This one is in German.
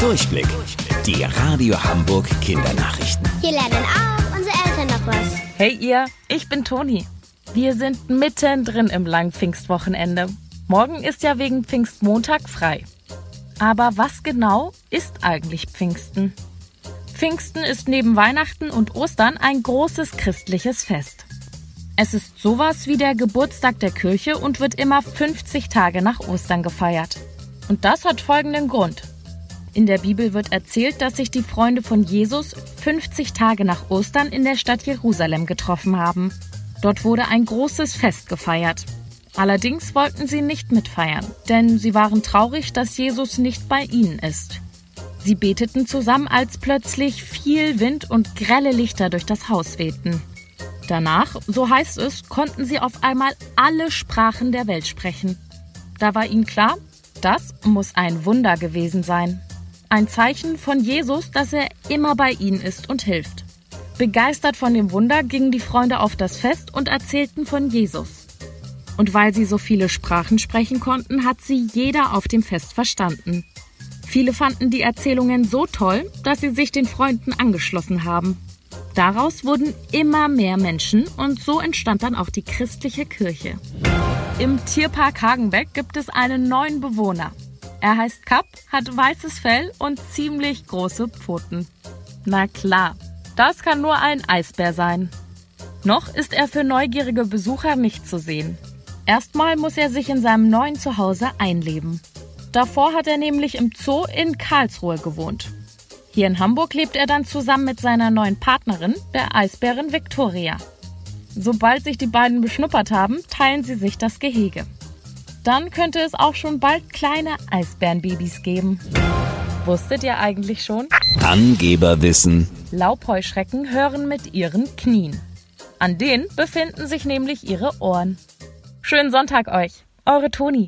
Durchblick. Die Radio Hamburg Kindernachrichten. Hier lernen auch unsere Eltern noch was. Hey ihr, ich bin Toni. Wir sind mittendrin im langen Pfingstwochenende. Morgen ist ja wegen Pfingstmontag frei. Aber was genau ist eigentlich Pfingsten? Pfingsten ist neben Weihnachten und Ostern ein großes christliches Fest. Es ist sowas wie der Geburtstag der Kirche und wird immer 50 Tage nach Ostern gefeiert. Und das hat folgenden Grund. In der Bibel wird erzählt, dass sich die Freunde von Jesus 50 Tage nach Ostern in der Stadt Jerusalem getroffen haben. Dort wurde ein großes Fest gefeiert. Allerdings wollten sie nicht mitfeiern, denn sie waren traurig, dass Jesus nicht bei ihnen ist. Sie beteten zusammen, als plötzlich viel Wind und grelle Lichter durch das Haus wehten. Danach, so heißt es, konnten sie auf einmal alle Sprachen der Welt sprechen. Da war ihnen klar, das muss ein Wunder gewesen sein. Ein Zeichen von Jesus, dass er immer bei ihnen ist und hilft. Begeistert von dem Wunder gingen die Freunde auf das Fest und erzählten von Jesus. Und weil sie so viele Sprachen sprechen konnten, hat sie jeder auf dem Fest verstanden. Viele fanden die Erzählungen so toll, dass sie sich den Freunden angeschlossen haben. Daraus wurden immer mehr Menschen und so entstand dann auch die christliche Kirche. Im Tierpark Hagenbeck gibt es einen neuen Bewohner. Er heißt Kapp, hat weißes Fell und ziemlich große Pfoten. Na klar, das kann nur ein Eisbär sein. Noch ist er für neugierige Besucher nicht zu sehen. Erstmal muss er sich in seinem neuen Zuhause einleben. Davor hat er nämlich im Zoo in Karlsruhe gewohnt. Hier in Hamburg lebt er dann zusammen mit seiner neuen Partnerin, der Eisbärin Victoria. Sobald sich die beiden beschnuppert haben, teilen sie sich das Gehege. Dann könnte es auch schon bald kleine Eisbärenbabys geben. Wusstet ihr eigentlich schon? Angeberwissen. Laubheuschrecken hören mit ihren Knien. An denen befinden sich nämlich ihre Ohren. Schönen Sonntag euch. Eure Toni.